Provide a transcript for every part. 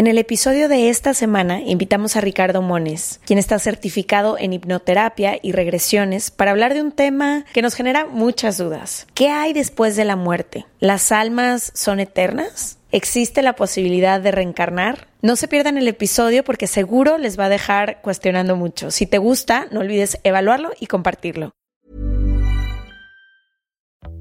En el episodio de esta semana invitamos a Ricardo Mones, quien está certificado en hipnoterapia y regresiones para hablar de un tema que nos genera muchas dudas. ¿Qué hay después de la muerte? ¿Las almas son eternas? ¿Existe la posibilidad de reencarnar? No se pierdan el episodio porque seguro les va a dejar cuestionando mucho. Si te gusta, no olvides evaluarlo y compartirlo.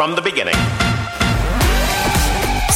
From the beginning.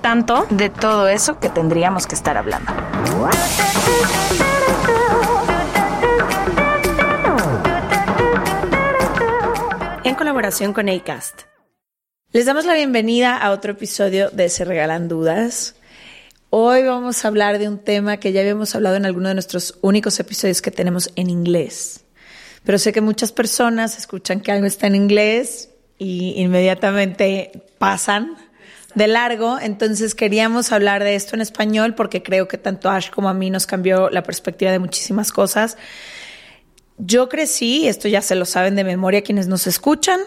tanto. de todo eso que tendríamos que estar hablando. En colaboración con ACAST. Les damos la bienvenida a otro episodio de Se Regalan Dudas. Hoy vamos a hablar de un tema que ya habíamos hablado en alguno de nuestros únicos episodios que tenemos en inglés. Pero sé que muchas personas escuchan que algo está en inglés y inmediatamente pasan de largo, entonces queríamos hablar de esto en español porque creo que tanto Ash como a mí nos cambió la perspectiva de muchísimas cosas. Yo crecí, esto ya se lo saben de memoria quienes nos escuchan,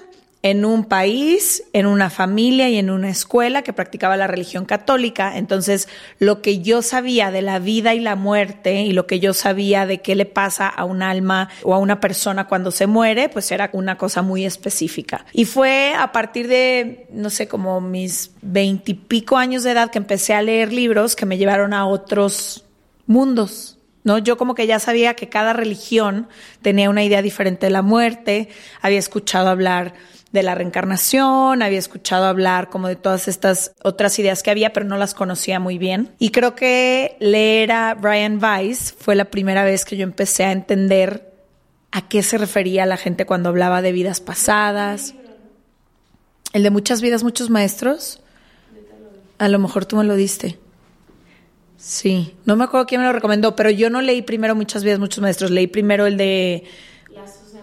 en un país, en una familia y en una escuela que practicaba la religión católica. Entonces, lo que yo sabía de la vida y la muerte y lo que yo sabía de qué le pasa a un alma o a una persona cuando se muere, pues era una cosa muy específica. Y fue a partir de, no sé, como mis veintipico años de edad que empecé a leer libros que me llevaron a otros mundos. ¿no? Yo como que ya sabía que cada religión tenía una idea diferente de la muerte, había escuchado hablar de la reencarnación, había escuchado hablar como de todas estas otras ideas que había, pero no las conocía muy bien. Y creo que leer a Brian Weiss fue la primera vez que yo empecé a entender a qué se refería la gente cuando hablaba de vidas pasadas. El de muchas vidas, muchos maestros. A lo mejor tú me lo diste. Sí, no me acuerdo quién me lo recomendó, pero yo no leí primero Muchas vidas, muchos maestros, leí primero el de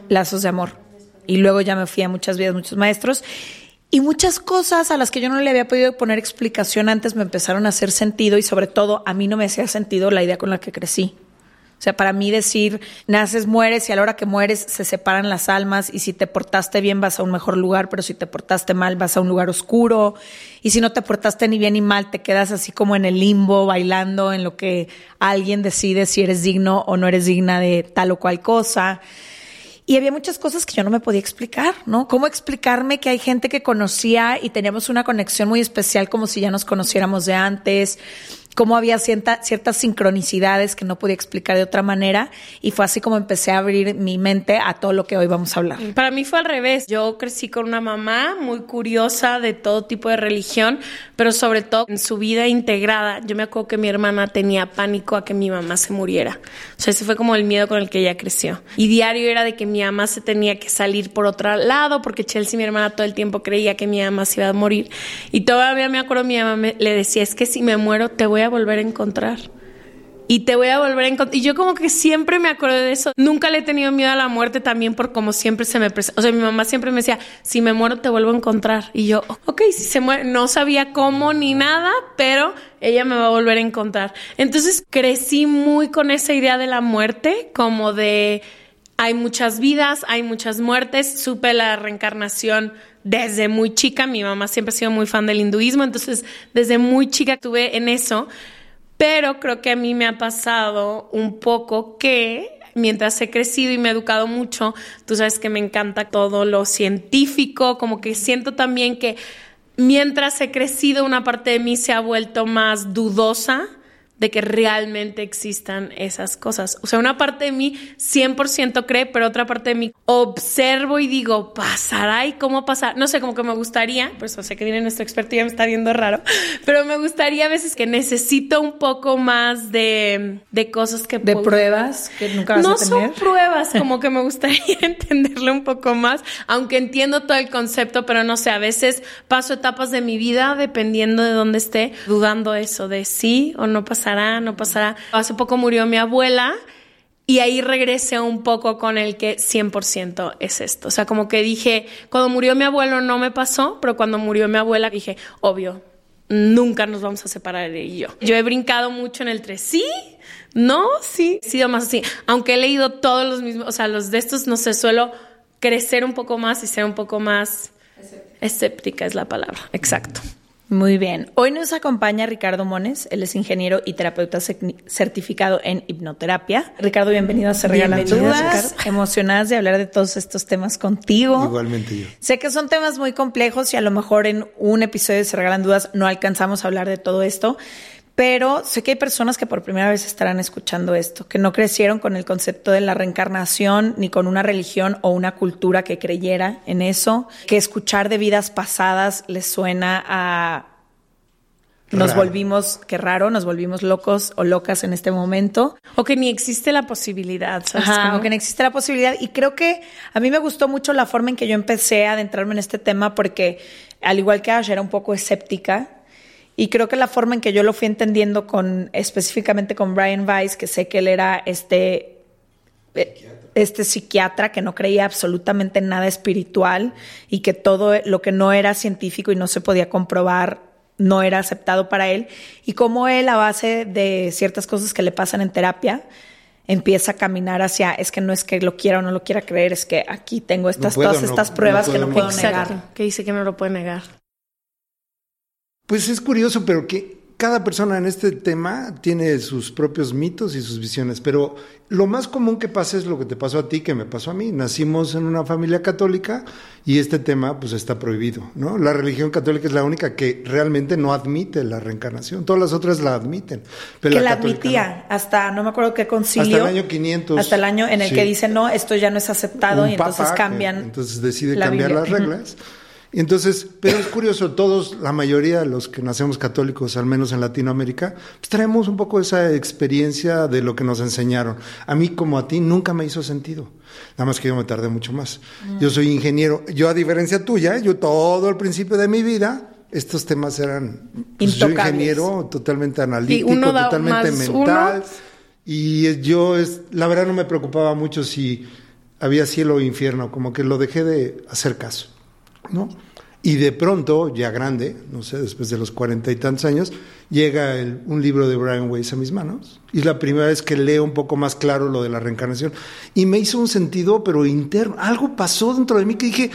Lazos de Amor. Y luego ya me fui a Muchas vidas, muchos maestros. Y muchas cosas a las que yo no le había podido poner explicación antes me empezaron a hacer sentido y sobre todo a mí no me hacía sentido la idea con la que crecí. O sea, para mí decir, naces, mueres y a la hora que mueres se separan las almas y si te portaste bien vas a un mejor lugar, pero si te portaste mal vas a un lugar oscuro y si no te portaste ni bien ni mal te quedas así como en el limbo bailando en lo que alguien decide si eres digno o no eres digna de tal o cual cosa. Y había muchas cosas que yo no me podía explicar, ¿no? ¿Cómo explicarme que hay gente que conocía y teníamos una conexión muy especial como si ya nos conociéramos de antes? Cómo había cierta, ciertas sincronicidades que no podía explicar de otra manera y fue así como empecé a abrir mi mente a todo lo que hoy vamos a hablar. Para mí fue al revés. Yo crecí con una mamá muy curiosa de todo tipo de religión, pero sobre todo en su vida integrada. Yo me acuerdo que mi hermana tenía pánico a que mi mamá se muriera. O sea, ese fue como el miedo con el que ella creció. Y diario era de que mi mamá se tenía que salir por otro lado porque Chelsea, mi hermana, todo el tiempo creía que mi mamá se iba a morir. Y todavía me acuerdo, mi mamá me, le decía, es que si me muero te voy a volver a encontrar. y te voy a volver a encontrar. Y yo como que siempre me acuerdo de eso. Nunca le he tenido miedo a la muerte también por como siempre se me presenta. O sea, mi mamá siempre me decía, si me muero te vuelvo a encontrar. Y yo, ok, si se muere, no sabía cómo ni nada, pero ella me va a volver a encontrar. Entonces crecí muy con esa idea de la muerte, como de hay muchas vidas, hay muchas muertes. Supe la reencarnación desde muy chica. Mi mamá siempre ha sido muy fan del hinduismo, entonces desde muy chica estuve en eso. Pero creo que a mí me ha pasado un poco que mientras he crecido y me he educado mucho, tú sabes que me encanta todo lo científico, como que siento también que mientras he crecido una parte de mí se ha vuelto más dudosa de que realmente existan esas cosas. O sea, una parte de mí 100% cree, pero otra parte de mí observo y digo, ¿pasará y cómo pasar? No sé, como que me gustaría, pues sé que viene nuestro experto y ya me está viendo raro, pero me gustaría a veces que necesito un poco más de, de cosas que... De pruebas que nunca vas no a tener. son pruebas, como que me gustaría entenderlo un poco más, aunque entiendo todo el concepto, pero no sé, a veces paso etapas de mi vida dependiendo de dónde esté, dudando eso de sí o no no pasará. Hace poco murió mi abuela y ahí regresé un poco con el que 100% es esto. O sea, como que dije, cuando murió mi abuelo no me pasó, pero cuando murió mi abuela dije, obvio, nunca nos vamos a separar ella y yo. Yo he brincado mucho en el 3, sí, no, sí, he sido más así. Aunque he leído todos los mismos, o sea, los de estos, no sé, suelo crecer un poco más y ser un poco más escéptica es la palabra, exacto. Muy bien. Hoy nos acompaña Ricardo Mones. Él es ingeniero y terapeuta certificado en hipnoterapia. Ricardo, bienvenido a Se Regalan Dudas. Emocionadas de hablar de todos estos temas contigo. Igualmente yo. Sé que son temas muy complejos y a lo mejor en un episodio de Se Regalan Dudas no alcanzamos a hablar de todo esto. Pero sé que hay personas que por primera vez estarán escuchando esto, que no crecieron con el concepto de la reencarnación, ni con una religión o una cultura que creyera en eso, que escuchar de vidas pasadas les suena a... Nos volvimos, qué raro, nos volvimos locos o locas en este momento. O que ni existe la posibilidad, ¿sabes? Ajá, o que ni existe la posibilidad. Y creo que a mí me gustó mucho la forma en que yo empecé a adentrarme en este tema porque, al igual que Ash, era un poco escéptica y creo que la forma en que yo lo fui entendiendo con específicamente con Brian Weiss, que sé que él era este este psiquiatra que no creía absolutamente en nada espiritual y que todo lo que no era científico y no se podía comprobar no era aceptado para él y cómo él a base de ciertas cosas que le pasan en terapia empieza a caminar hacia es que no es que lo quiera o no lo quiera creer, es que aquí tengo estas todas estas pruebas que no puedo negar. Que dice que no lo puede negar. Pues es curioso, pero que cada persona en este tema tiene sus propios mitos y sus visiones, pero lo más común que pasa es lo que te pasó a ti, que me pasó a mí. Nacimos en una familia católica y este tema pues está prohibido, ¿no? La religión católica es la única que realmente no admite la reencarnación, todas las otras la admiten. Pero que la, admitía hasta, no me acuerdo qué concilio. Hasta el año 500. Hasta el año en el que dice no, esto ya no es aceptado y entonces cambian. entonces decide cambiar las reglas. Y entonces, pero es curioso, todos, la mayoría de los que nacemos católicos, al menos en Latinoamérica, pues traemos un poco esa experiencia de lo que nos enseñaron. A mí como a ti nunca me hizo sentido. Nada más que yo me tardé mucho más. Yo soy ingeniero. Yo a diferencia tuya, yo todo el principio de mi vida, estos temas eran... Pues, yo ingeniero totalmente analítico, totalmente mental. Y yo, es, la verdad, no me preocupaba mucho si había cielo o infierno, como que lo dejé de hacer caso. ¿no? Y de pronto, ya grande, no sé, después de los cuarenta y tantos años, llega un libro de Brian Weiss a mis manos. Y es la primera vez que leo un poco más claro lo de la reencarnación. Y me hizo un sentido, pero interno. Algo pasó dentro de mí que dije,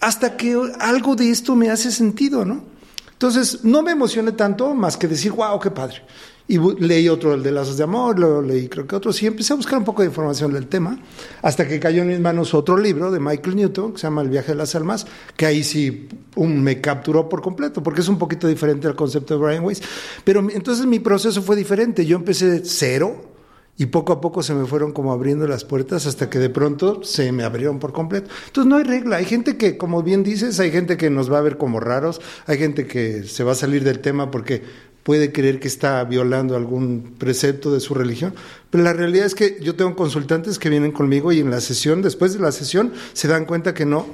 hasta que algo de esto me hace sentido, ¿no? Entonces, no me emocioné tanto más que decir, wow, qué padre. Y leí otro, el de Lazos de Amor, lo leí creo que otro, y empecé a buscar un poco de información del tema, hasta que cayó en mis manos otro libro de Michael Newton, que se llama El viaje de las almas, que ahí sí me capturó por completo, porque es un poquito diferente al concepto de Brian Weiss. Pero entonces mi proceso fue diferente, yo empecé cero, y poco a poco se me fueron como abriendo las puertas hasta que de pronto se me abrieron por completo. Entonces no hay regla. Hay gente que, como bien dices, hay gente que nos va a ver como raros, hay gente que se va a salir del tema porque puede creer que está violando algún precepto de su religión, pero la realidad es que yo tengo consultantes que vienen conmigo y en la sesión, después de la sesión, se dan cuenta que no,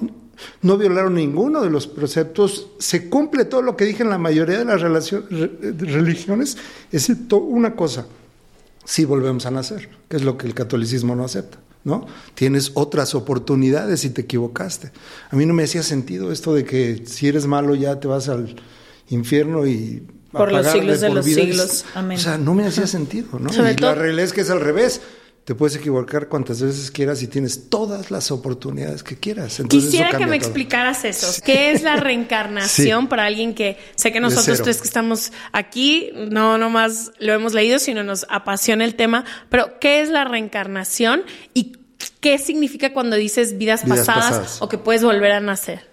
no violaron ninguno de los preceptos, se cumple todo lo que dije en la mayoría de las religiones, excepto una cosa, sí volvemos a nacer, que es lo que el catolicismo no acepta. ¿no? Tienes otras oportunidades si te equivocaste. A mí no me hacía sentido esto de que si eres malo ya te vas al infierno y por los siglos de, los siglos. Amén. O sea, no me hacía sentido, ¿no? y la realidad es que es al revés. Te puedes equivocar cuantas veces quieras y tienes todas las oportunidades que quieras. Quisiera que me explicaras eso. ¿Qué es la reencarnación para alguien que sé que nosotros tres que estamos aquí no nomás lo hemos leído, sino nos apasiona el tema, pero ¿qué es la reencarnación y qué significa cuando dices vidas, pasadas, o que puedes volver a nacer?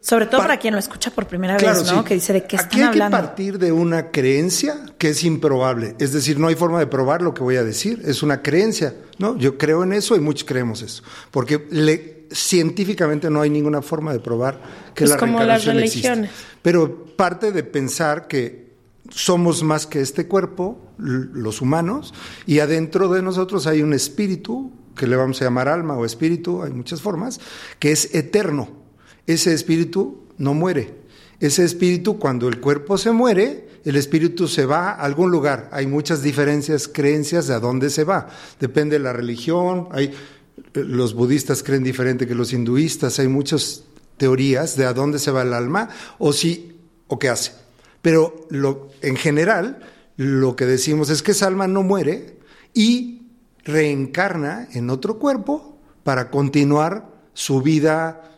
Sobre todo para quien lo escucha por primera vez, ¿no? Que dice de qué están Aquí hay hablando. que partir de una creencia que es improbable. Es decir, no hay forma de probar lo que voy a decir. Es una creencia, ¿no? Yo creo en eso y muchos creemos eso. Porque le, científicamente no hay ninguna forma de probar que la como las religiones. Pero parte de pensar que somos más que este cuerpo, los humanos, y adentro de nosotros hay un espíritu, que le vamos a llamar alma o espíritu, hay muchas formas, que es eterno ese espíritu no muere. Ese espíritu, cuando el cuerpo se muere, el espíritu se va a algún lugar. Hay muchas diferencias, creencias de a dónde se va. Depende de la religión. Hay, los budistas creen diferente que los hinduistas. Hay muchas teorías de a dónde se va el alma o si o qué hace. Pero en general, lo que decimos es que esa alma no muere y reencarna en otro cuerpo para continuar su vida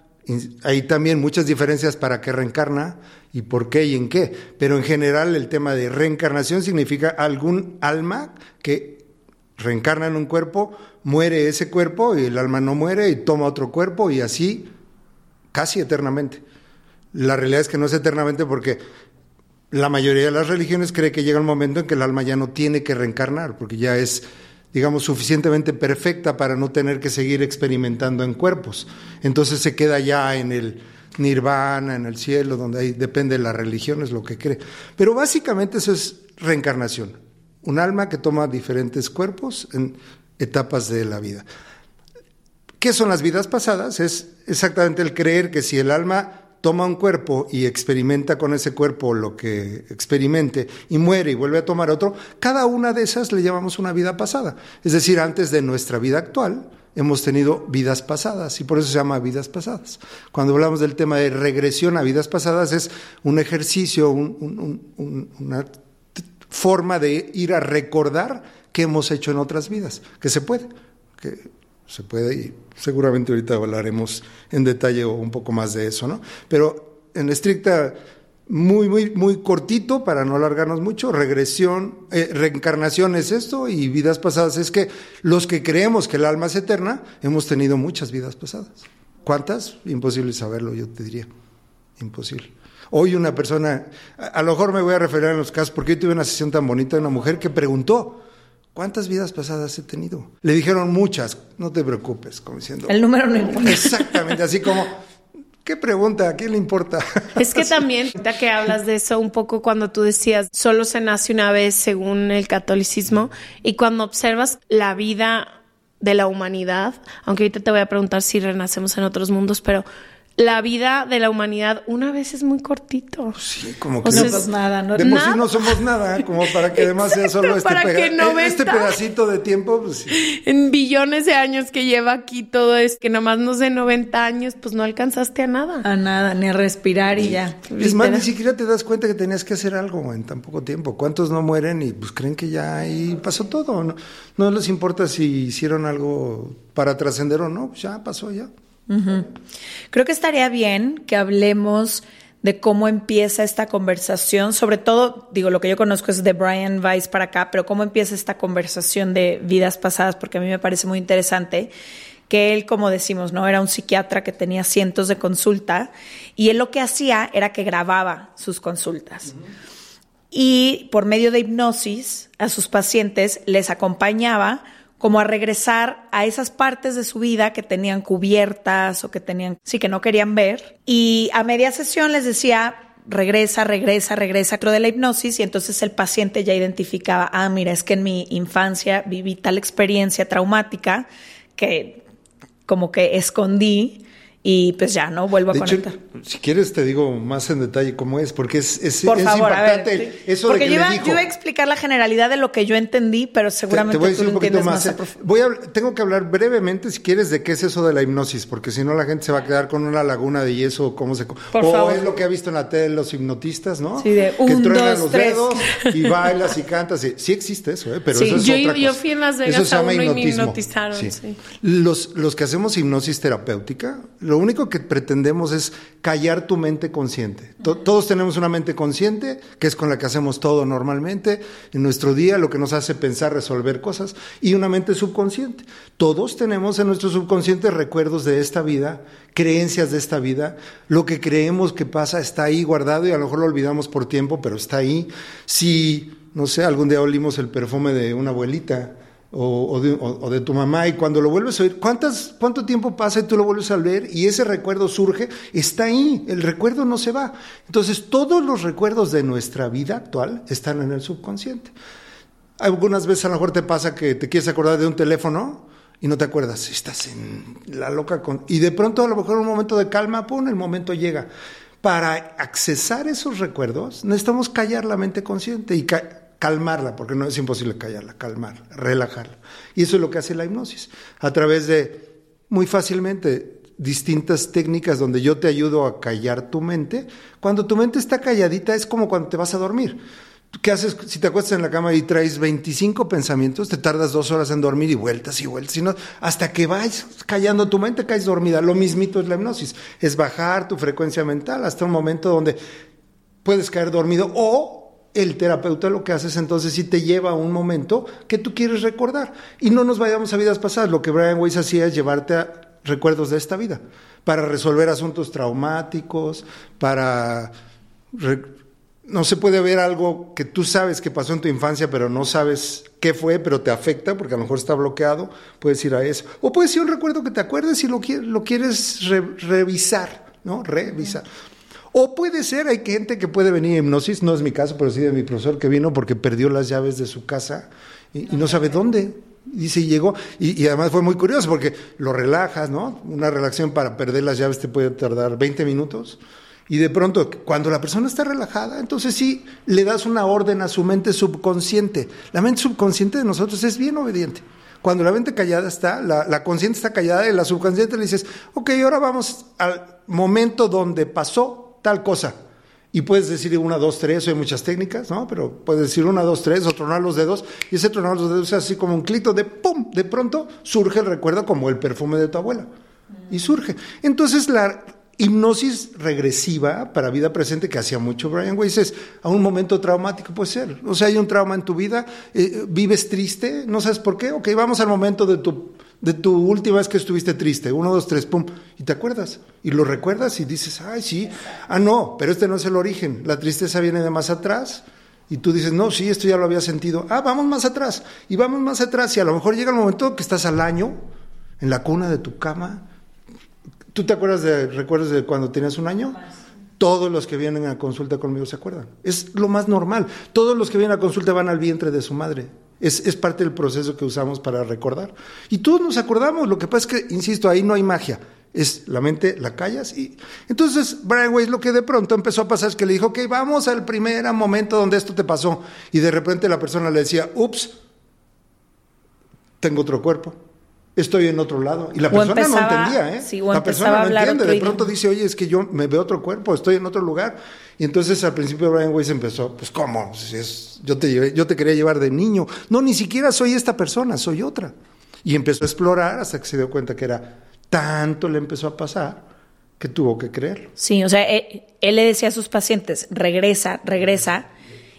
hay también muchas diferencias para qué reencarna y por qué y en qué, pero en general el tema de reencarnación significa algún alma que reencarna en un cuerpo, muere ese cuerpo y el alma no muere y toma otro cuerpo y así casi eternamente. La realidad es que no es eternamente porque la mayoría de las religiones cree que llega un momento en que el alma ya no tiene que reencarnar, porque ya es digamos, suficientemente perfecta para no tener que seguir experimentando en cuerpos. Entonces se queda ya en el nirvana, en el cielo, donde ahí depende de la religión, es lo que cree. Pero básicamente eso es reencarnación, un alma que toma diferentes cuerpos en etapas de la vida. ¿Qué son las vidas pasadas? Es exactamente el creer que si el alma toma un cuerpo y experimenta con ese cuerpo lo que experimente y muere y vuelve a tomar otro, cada una de esas le llamamos una vida pasada. Es decir, antes de nuestra vida actual hemos tenido vidas pasadas y por eso se llama vidas pasadas. Cuando hablamos del tema de regresión a vidas pasadas es un ejercicio, una forma de ir a recordar qué hemos hecho en otras vidas, que se puede, se puede y seguramente ahorita hablaremos en detalle o un poco más de eso, ¿no? Pero en estricta, muy, muy, muy cortito para no alargarnos mucho, regresión, eh, reencarnación es esto y vidas pasadas es que los que creemos que el alma es eterna hemos tenido muchas vidas pasadas. ¿Cuántas? Imposible saberlo, yo te diría. Imposible. Hoy una persona, a, lo mejor me voy a referir a los casos, porque hoy tuve una sesión tan bonita de una mujer que preguntó, ¿Cuántas vidas pasadas he tenido? Le dijeron muchas, no te preocupes, como diciendo. El número no importa. Exactamente, así como, ¿qué pregunta? ¿A quién le importa? Es que también, ahorita que hablas de eso un poco cuando tú decías, solo se nace una vez según el catolicismo, y cuando observas la vida de la humanidad, aunque ahorita te voy a preguntar si renacemos en otros mundos, pero la vida de la humanidad una vez es muy cortito. Sí, como que no, pues nada, no, de por sí no somos nada, como para que además sea solo este, este, pedacito de tiempo. Pues En billones de años que lleva aquí todo es que nomás no sé 90 años, pues no alcanzaste a nada. A nada, ni a respirar y ya. Es más, ni siquiera te das cuenta que tenías que hacer algo en tan poco tiempo. ¿Cuántos no mueren y pues creen que ya ahí pasó todo? No, no les importa si hicieron algo para trascender o no, pues ya pasó ya. Creo que estaría bien que hablemos de cómo empieza esta conversación, sobre todo, digo, lo que yo conozco es de Brian Weiss para acá, pero cómo empieza esta conversación de vidas pasadas, porque a mí me parece muy interesante que él, como decimos, no era un psiquiatra que tenía cientos de consulta y él lo que hacía era que grababa sus consultas. Y por medio de hipnosis a sus pacientes les acompañaba como a regresar a esas partes de su vida que tenían cubiertas o que tenían, sí, que no querían ver. Y a media sesión les decía, regresa, regresa, regresa dentro de la hipnosis y entonces el paciente ya identificaba, ah, mira, es que en mi infancia viví tal experiencia traumática que como que escondí y pues ya no vuelvo a hecho, conectar. si quieres te digo más en detalle cómo es, porque es, es, Por es favor, a ver. impactante eso Porque de que yo le iba, dijo. yo iba a explicar la generalidad de lo que yo entendí, pero Te- seguramente te voy a decir un poquito entiendes más. más. a profu- Voy a, tengo que hablar brevemente, si quieres, de qué es eso de la hipnosis, porque si no la gente se va a quedar con una laguna de yeso, cómo se... Por o favor. es lo que ha visto en la tele los hipnotistas, ¿no? Sí, de que un, truenan dos, los tres. dedos y bailas y cantas. y- Sí existe eso, ¿eh? Pero Sí. eso es Yo, otra yo cosa. fui en Las Eso Vegas se a llama uno y me hipnotismo. hipnotizaron. Sí. Los, los que hacemos hipnosis terapéutica, lo único que pretendemos es callar tu mente consciente. To- todos tenemos una mente consciente, que es con la que hacemos todo normalmente en nuestro día, lo que nos hace pensar, resolver cosas, y una mente subconsciente. Todos tenemos en nuestro subconsciente recuerdos de esta vida, creencias de esta vida, lo que creemos que pasa está ahí guardado y a lo mejor lo olvidamos por tiempo, pero está ahí. Si, no sé, algún día olimos el perfume de una abuelita, o, de, tu mamá y cuando lo vuelves a oír, ¿cuántas, ¿cuánto tiempo pasa y tú lo vuelves a ver y ese recuerdo surge? Está ahí, el recuerdo no se va. Entonces todos los recuerdos de nuestra vida actual están en el subconsciente. Algunas veces a lo mejor te pasa que te quieres acordar de un teléfono y no te acuerdas, estás en la loca con... Y de pronto a lo mejor un momento de calma, ¡pum!, el momento llega. Para accesar esos recuerdos necesitamos callar la mente consciente y calmarla, porque no es imposible callarla, calmarla, relajarla. Y eso es lo que hace la hipnosis, a través de, muy fácilmente, distintas técnicas donde yo te ayudo a callar tu mente. Cuando tu mente está calladita es como cuando te vas a dormir. ¿Qué haces si te acuestas en la cama y traes 25 pensamientos? Te tardas dos horas en dormir y vueltas y vueltas. No, hasta que vas callando tu mente, caes dormida. Lo mismito es la hipnosis. Es bajar tu frecuencia mental hasta un momento donde puedes caer dormido o el terapeuta lo que hace es entonces sí te lleva a un momento que tú quieres recordar. Y no nos vayamos a vidas pasadas. Lo que Brian Weiss hacía es llevarte a recuerdos de esta vida para resolver asuntos traumáticos, para... no se puede ver algo que tú sabes que pasó en tu infancia, pero no sabes qué fue, pero te afecta porque a lo mejor está bloqueado, puedes ir a eso. O puede ser un recuerdo que te acuerdes y lo, qui- lo quieres re- revisar, ¿no? Revisar. O puede ser, hay gente que puede venir a hipnosis, no es mi caso, pero sí de mi profesor que vino porque perdió las llaves de su casa y, y no sabe dónde. Dice, y llegó, y, y además fue muy curioso porque lo relajas, ¿no? Una relajación para perder las llaves te puede tardar 20 minutos. Y de pronto, cuando la persona está relajada, entonces sí le das una orden a su mente subconsciente. La mente subconsciente de nosotros es bien obediente. Cuando la mente callada está, la, la consciente está callada y la subconsciente le dices, ok, ahora vamos al momento donde pasó tal cosa. Y puedes decir una, dos, tres, hay muchas técnicas, ¿no? Pero puedes decir una, dos, tres, o tronar los dedos, y ese tronar los dedos es así como un clito de pum, de pronto surge el recuerdo como el perfume de tu abuela. Y surge. Entonces la hipnosis regresiva para vida presente que hacía mucho Brian Weiss es a un momento traumático puede ser. O sea, hay un trauma en tu vida, eh, vives triste, no sabes por qué, ok, vamos al momento de tu, de tu última vez que estuviste triste, uno, dos, tres, pum, y te acuerdas, y lo recuerdas y dices, ay, sí, ah, no, pero este no es el origen, la tristeza viene de más atrás. Y tú dices, no, sí, esto ya lo había sentido. Ah, vamos más atrás. Y vamos más atrás. Y a lo mejor llega el momento que estás al año, en la cuna de tu cama, ¿Tú te acuerdas de recuerdos de cuando tenías un año? Todos los que vienen a consulta conmigo se acuerdan. Es lo más normal. Todos los que vienen a consulta van al vientre de su madre. Es, es parte del proceso que usamos para recordar. Y todos nos acordamos. Lo que pasa es que, insisto, ahí no hay magia. Es la mente, la callas. Y... Entonces, Brian Weiss lo que de pronto empezó a pasar es que le dijo, ok, vamos al primer momento donde esto te pasó. Y de repente la persona le decía, ups, tengo otro cuerpo estoy en otro lado. Y la persona empezaba- no entendía, ¿eh? sí, la persona no entiende. De pronto idioma. dice, oye, es que yo me veo otro cuerpo, estoy en otro lugar. Y entonces al principio Brian Weiss empezó, pues ¿cómo? Si es- yo, te llevé- yo te quería llevar de niño. No, ni siquiera soy esta persona, soy otra. Y empezó a explorar hasta que se dio cuenta que era tanto le empezó a pasar que tuvo que creerlo. Sí, o sea, él, él le decía a sus pacientes, regresa, regresa,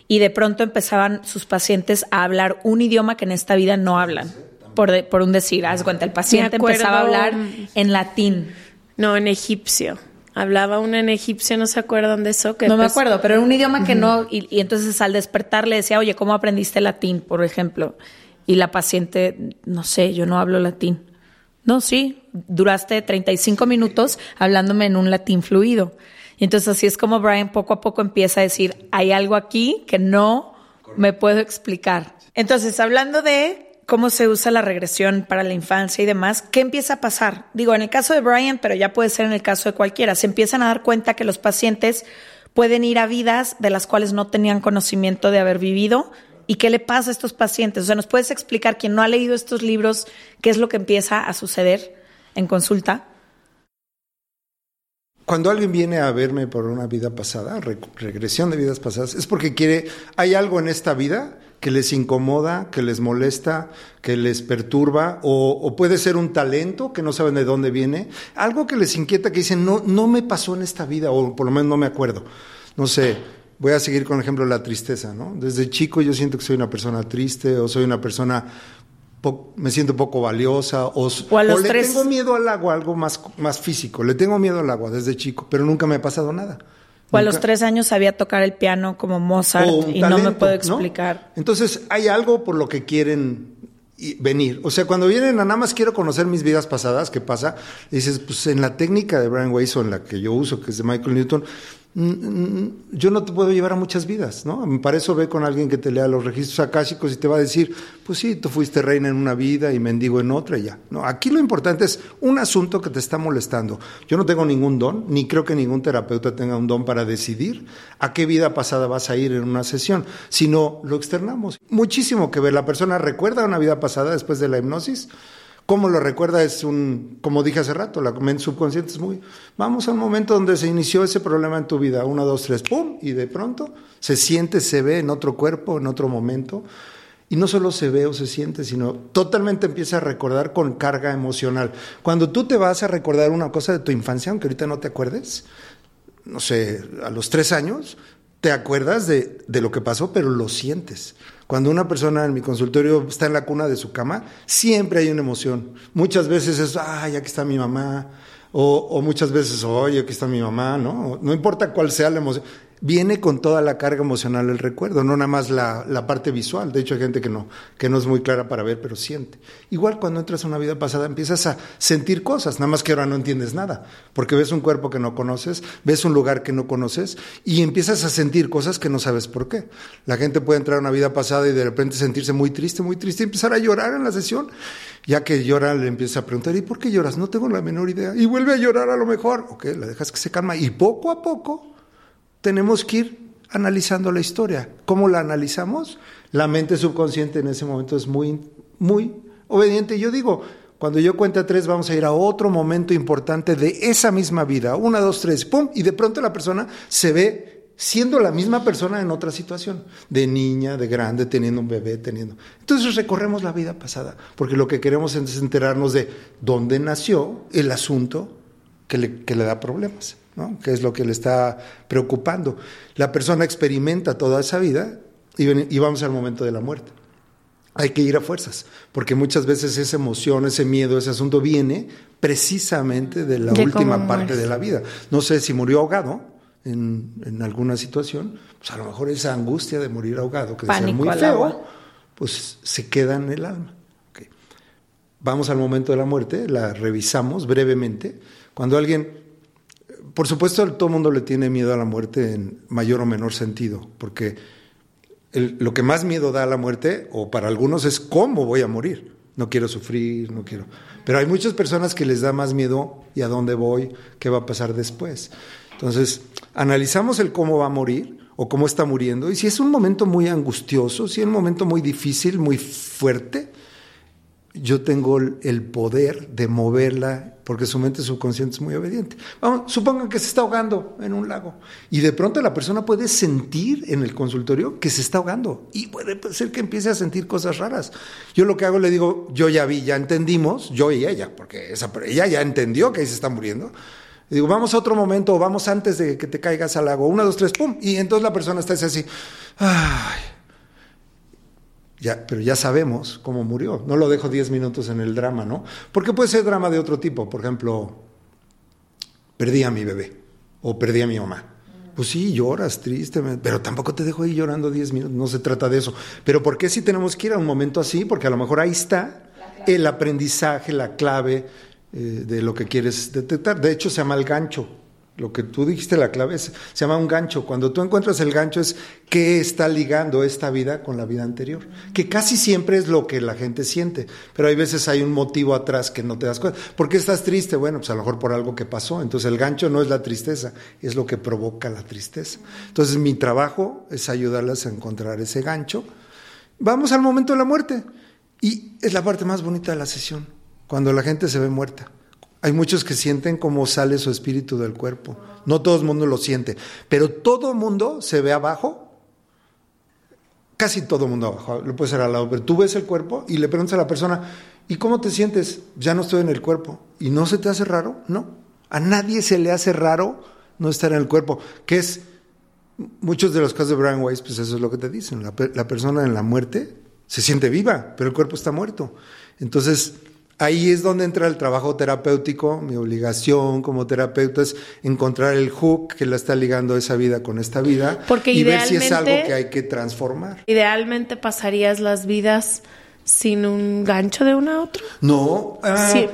y de pronto empezaban sus pacientes a hablar un idioma que en esta vida no hablan. Por, de- por un decir, haz cuenta, el paciente empezaba a hablar en latín. No, en egipcio. Hablaba una en egipcio, ¿no se acuerdan de eso? Que No me pues- acuerdo, pero era un idioma que no, y, y entonces al despertar le decía, oye, ¿cómo aprendiste latín, por ejemplo? Y la paciente, no sé, yo no hablo latín. No, sí, duraste 35 minutos hablándome en un latín fluido. Y entonces así es como Brian poco a poco empieza a decir, hay algo aquí que no me puedo explicar. Entonces, hablando de cómo se usa la regresión para la infancia y demás, ¿qué empieza a pasar? Digo, en el caso de Brian, pero ya puede ser en el caso de cualquiera, se empiezan a dar cuenta que los pacientes pueden ir a vidas de las cuales no tenían conocimiento de haber vivido. ¿Y qué le pasa a estos pacientes? O sea, ¿nos puedes explicar, quien no ha leído estos libros, qué es lo que empieza a suceder en consulta? Cuando alguien viene a verme por una vida pasada, regresión de vidas pasadas, es porque quiere, hay algo en esta vida que les incomoda, que les molesta, que les perturba, o, puede ser un talento que no saben de dónde viene, algo que les inquieta, que dicen, no, no me pasó en esta vida, o por lo menos no me acuerdo. No sé, voy a seguir con el ejemplo de la tristeza, ¿no? Desde chico yo siento que soy una persona triste, o soy una persona me siento poco valiosa o, le tengo miedo al agua, algo más, más físico. Le tengo miedo al agua desde chico, pero nunca me ha pasado nada. O a los tres años sabía tocar el piano como Mozart y no me puedo explicar. Entonces hay algo por lo que quieren venir. O sea, cuando vienen a nada más quiero conocer mis vidas pasadas, ¿qué pasa? dices, pues en la técnica de Brian Weiss o en la que yo uso, que es de Michael Newton, yo no te puedo llevar a muchas vidas, ¿no? Para eso ve con alguien que te lea los registros akáshicos y te va a decir, pues sí, tú fuiste reina en una vida y mendigo en otra y ya. No, aquí lo importante es un asunto que te está molestando. Yo no tengo ningún don, ni creo que ningún terapeuta tenga un don para decidir a qué vida pasada vas a ir en una sesión, sino lo externamos. Muchísimo que ver. La persona recuerda una vida pasada después de la hipnosis ¿Cómo lo recuerda? Es un, como dije hace rato, la mente subconsciente es muy, vamos al momento donde se inició ese problema en tu vida, uno, dos, tres, ¡pum! Y de pronto se siente, se ve en otro cuerpo, en otro momento. Y no solo se ve o se siente, sino totalmente empieza a recordar con carga emocional. Cuando tú te vas a recordar una cosa de tu infancia, aunque ahorita no te acuerdes, no sé, a los tres años, te acuerdas de, de lo que pasó, pero lo sientes. Cuando una persona en mi consultorio está en la cuna de su cama, siempre hay una emoción. Muchas veces es, ay, aquí está mi mamá. O, muchas veces, oye, aquí está mi mamá, ¿no? No importa cuál sea la emoción viene con toda la carga emocional el recuerdo, no nada más la, la, parte visual. De hecho, hay gente que no, que no es muy clara para ver, pero siente. Igual cuando entras a una vida pasada empiezas a sentir cosas, nada más que ahora no entiendes nada, porque ves un cuerpo que no conoces, ves un lugar que no conoces y empiezas a sentir cosas que no sabes por qué. La gente puede entrar a una vida pasada y de repente sentirse muy triste, muy triste y empezar a llorar en la sesión. Ya que llora, le empieza a preguntar, ¿y por qué lloras? No tengo la menor idea. Y vuelve a llorar a lo mejor. Ok, la dejas que se calma. Y poco a poco tenemos que ir analizando la historia. ¿Cómo la analizamos? La mente subconsciente en ese momento es muy, muy obediente. Yo digo, cuando yo cuente a tres, vamos a ir a otro momento importante de esa misma vida. Una, dos, tres, ¡pum! Y de pronto la persona se ve siendo la misma persona en otra situación, de niña, de grande, teniendo un bebé, teniendo. Entonces recorremos la vida pasada, porque lo que queremos es enterarnos de dónde nació el asunto que le, que le da problemas que es lo que le está preocupando. La persona experimenta toda esa vida y, vamos al momento de la muerte. Hay que ir a fuerzas, porque muchas veces esa emoción, ese miedo, ese asunto viene precisamente de la última parte de la vida. No sé si murió ahogado en, alguna situación, pues a lo mejor esa angustia de morir ahogado, que es muy feo, pues se queda en el alma. Vamos al momento de la muerte, la revisamos brevemente. Cuando alguien por supuesto, todo el mundo le tiene miedo a la muerte en mayor o menor sentido, porque lo que más miedo da a la muerte, o para algunos, es cómo voy a morir. No quiero sufrir, no quiero. Pero hay muchas personas que les da más miedo y a dónde voy, qué va a pasar después. Entonces, analizamos el cómo va a morir o cómo está muriendo, y si es un momento muy angustioso, si es un momento muy difícil, muy fuerte, yo tengo el poder de moverla porque su mente subconsciente es muy obediente. Vamos, supongan que se está ahogando en un lago y de pronto la persona puede sentir en el consultorio que se está ahogando y puede ser que empiece a sentir cosas raras. Yo lo que hago le digo, yo ya vi, ya entendimos, yo y ella, porque ella ya entendió que ahí se está muriendo. Le digo, vamos a otro momento, vamos antes de que te caigas al lago. Una, dos, tres, pum. Y entonces la persona está así, ay, pero ya sabemos cómo murió. No lo dejo 10 minutos en el drama, ¿no? Porque puede ser drama de otro tipo. Por ejemplo, perdí a mi bebé o perdí a mi mamá. Pues sí, lloras tristemente, pero tampoco te dejo ahí llorando 10 minutos. No se trata de eso. Pero ¿por qué si tenemos que ir a un momento así? Porque a lo mejor ahí está el aprendizaje, la clave eh, de lo que quieres detectar. De hecho, se llama el gancho. Lo que tú dijiste, la clave es, se llama un gancho. Cuando tú encuentras el gancho es qué está ligando esta vida con la vida anterior, que casi siempre es lo que la gente siente, pero hay veces hay un motivo atrás que no te das cuenta. ¿Por qué estás triste? Bueno, pues a lo mejor por algo que pasó. Entonces el gancho no es la tristeza, es lo que provoca la tristeza. Entonces mi trabajo es ayudarlas a encontrar ese gancho. Vamos al momento de la muerte. Y es la parte más bonita de la sesión, cuando la gente se ve muerta. Hay muchos que sienten cómo sale su espíritu del cuerpo. No todo el mundo lo siente, pero todo el mundo se ve abajo. Casi todo el mundo abajo, lo puede ser al lado, pero tú ves el cuerpo y le preguntas a la persona, ¿y cómo te sientes? Ya no estoy en el cuerpo. ¿Y no se te hace raro? No. A nadie se le hace raro no estar en el cuerpo, que es, muchos de los casos de Brian Weiss, pues eso es lo que te dicen, la, la persona en la muerte se siente viva, pero el cuerpo está muerto. Entonces, Ahí es donde entra el trabajo terapéutico. Mi obligación como terapeuta es encontrar el hook que la está ligando esa vida con esta vida Porque y ver si es algo que hay que transformar. Idealmente pasarías las vidas sin un gancho de una a otra. No. Ah, Sí.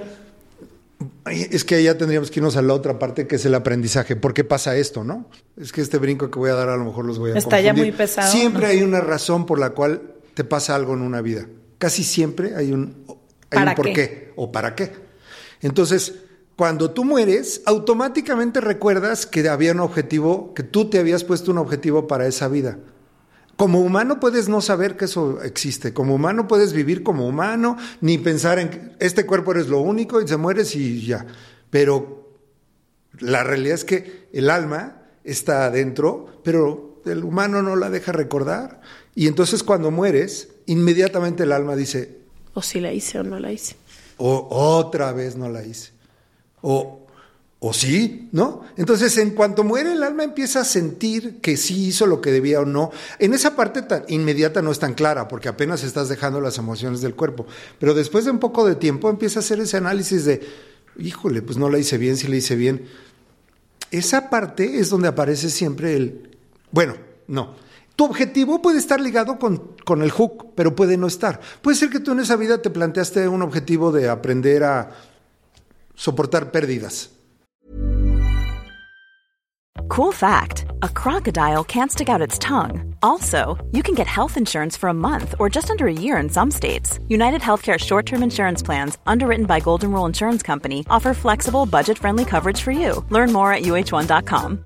Es que ya tendríamos que irnos a la otra parte que es el aprendizaje. ¿Por qué pasa esto, no? Es que este brinco que voy a dar a lo mejor los voy a Está ya muy pesado. Siempre hay una razón por la cual te pasa algo en una vida. Casi siempre hay un, hay ¿Para un por qué? qué o para qué. Entonces, cuando tú mueres, automáticamente recuerdas que había un objetivo, que tú te habías puesto un objetivo para esa vida. Como humano puedes no saber que eso existe. Como humano puedes vivir como humano, ni pensar en que este cuerpo eres lo único y se mueres y ya. Pero la realidad es que el alma está adentro, pero el humano no la deja recordar. Y entonces cuando mueres, inmediatamente el alma dice, O si la hice o no la hice. o otra vez no la hice. O, o sí, ¿no? Entonces, en cuanto muere, el alma empieza a sentir que sí hizo lo que debía o no. En esa parte tan inmediata no es tan clara, porque apenas estás dejando las emociones del cuerpo. Pero después de un poco de tiempo empieza a hacer ese análisis de, híjole, pues no la hice bien, sí la hice bien. Esa parte es donde aparece siempre el, bueno, no. Tu objetivo puede estar ligado con, con el hook, pero puede no estar. Puede ser que tú en esa vida te planteaste un objetivo de aprender a soportar pérdidas. Cool fact a crocodile can't stick out its tongue. Also, you can get health insurance for a month or just under a year in some states. United Healthcare short term insurance plans, underwritten by Golden Rule Insurance Company, offer flexible, budget friendly coverage for you. Learn more at uh1.com.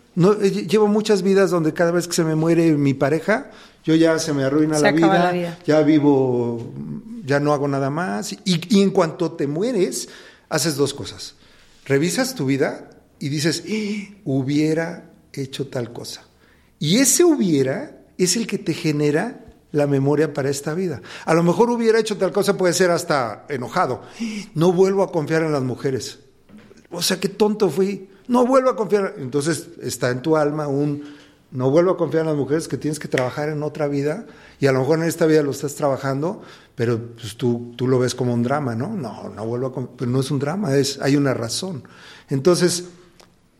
No, eh, llevo muchas vidas donde cada vez que se me muere mi pareja, yo ya se me arruina Se la, vida, la vida. ya vivo, ya no hago nada más. Y, y en cuanto te mueres, haces dos cosas. Revisas tu vida y dices, "Eh, hubiera hecho tal cosa. Y ese hubiera es el que te genera la memoria para esta vida. A lo mejor hubiera hecho tal cosa, puede ser hasta enojado. No vuelvo a confiar en las mujeres. O sea, qué tonto fui. No vuelvo a confiar. Entonces está en tu alma un no vuelvo a confiar en las mujeres que tienes que trabajar en otra vida y a lo mejor en esta vida lo estás trabajando, pero pues tú, tú lo ves como un drama, ¿no? No, no vuelvo a confiar. Pero no es un drama, es, hay una razón. Entonces,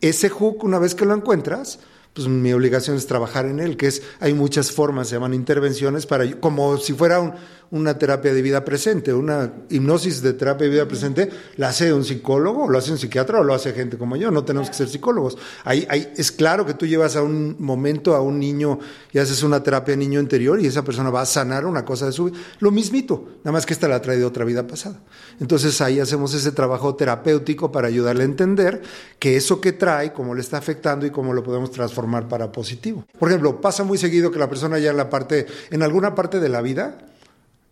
ese hook, una vez que lo encuentras, pues mi obligación es trabajar en él, que es, hay muchas formas, se llaman intervenciones, para, como si fuera un- una terapia de vida presente, una hipnosis de terapia de vida presente, la hace un psicólogo, o lo hace un psiquiatra, o lo hace gente como yo, no tenemos que ser psicólogos. Ahí, es claro que tú llevas a un momento a un niño y haces una terapia niño interior y esa persona va a sanar una cosa de su vida, lo mismito, nada más que esta la trae de otra vida pasada. Entonces ahí hacemos ese trabajo terapéutico para ayudarle a entender que eso que trae, cómo le está afectando y cómo lo podemos transformar para positivo. Por ejemplo, pasa muy seguido que la persona ya en la parte, en alguna parte de la vida,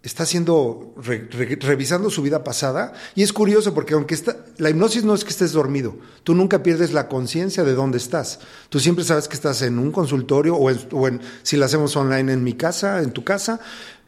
está haciendo, re- re- revisando su vida pasada y es curioso porque aunque la hipnosis no es que estés dormido, tú nunca pierdes la conciencia de dónde estás. Tú siempre sabes que estás en un consultorio o, si la hacemos online en mi casa, en tu casa,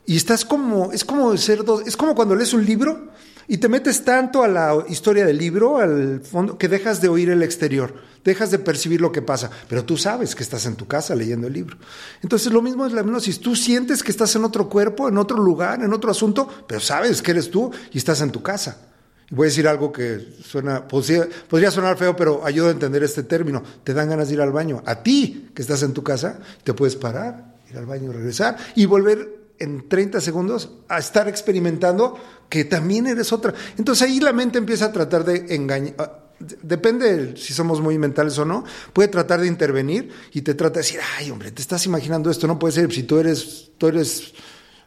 y estás como, es como ser dos, es como cuando lees un libro y te metes tanto a la historia del libro, al fondo, que dejas de oír el exterior, dejas de percibir lo que pasa, pero tú sabes que estás en tu casa leyendo el libro. Entonces lo mismo es la hipnosis, tú sientes que estás en otro cuerpo, en otro lugar, en otro asunto, pero sabes que eres tú y estás en tu casa. Y Voy a decir algo que suena, podría, podría sonar feo, pero ayuda a entender este término. Te dan ganas de ir al baño. A ti, que estás en tu casa, te puedes parar, ir al baño, regresar y volver en 30 segundos a estar experimentando que también eres otra. Entonces ahí la mente empieza a tratar de engañar. De- Depende si somos muy mentales o no, puede tratar de intervenir y te trata de decir, ay hombre, te estás imaginando esto, no puede ser, si tú eres, tú eres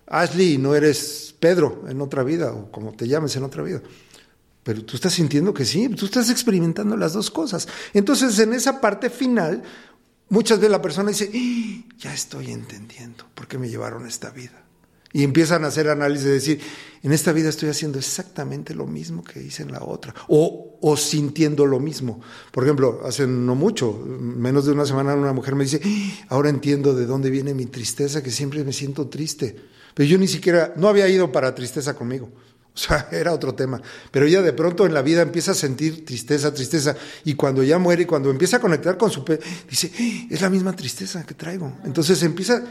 Ashley y no eres Pedro en otra vida, o como te llames en otra vida. Pero tú estás sintiendo que sí, tú estás experimentando las dos cosas. Entonces, en esa parte final, muchas veces la persona dice, "Ah, ya estoy entendiendo por qué me llevaron a esta vida. Y empiezan a hacer análisis de decir, en esta vida estoy haciendo exactamente lo mismo que hice en la otra, o, o sintiendo lo mismo. Por ejemplo, hace no mucho, menos de una semana, una mujer me dice, "Ah, ahora entiendo de dónde viene mi tristeza, que siempre me siento triste. Pero yo ni siquiera, no había ido para tristeza conmigo. O sea, era otro tema. Pero ella de pronto en la vida empieza a sentir tristeza, tristeza. Y cuando ya muere y cuando empieza a conectar con su... pe- dice, "Eh, es la misma tristeza que traigo. Entonces empieza...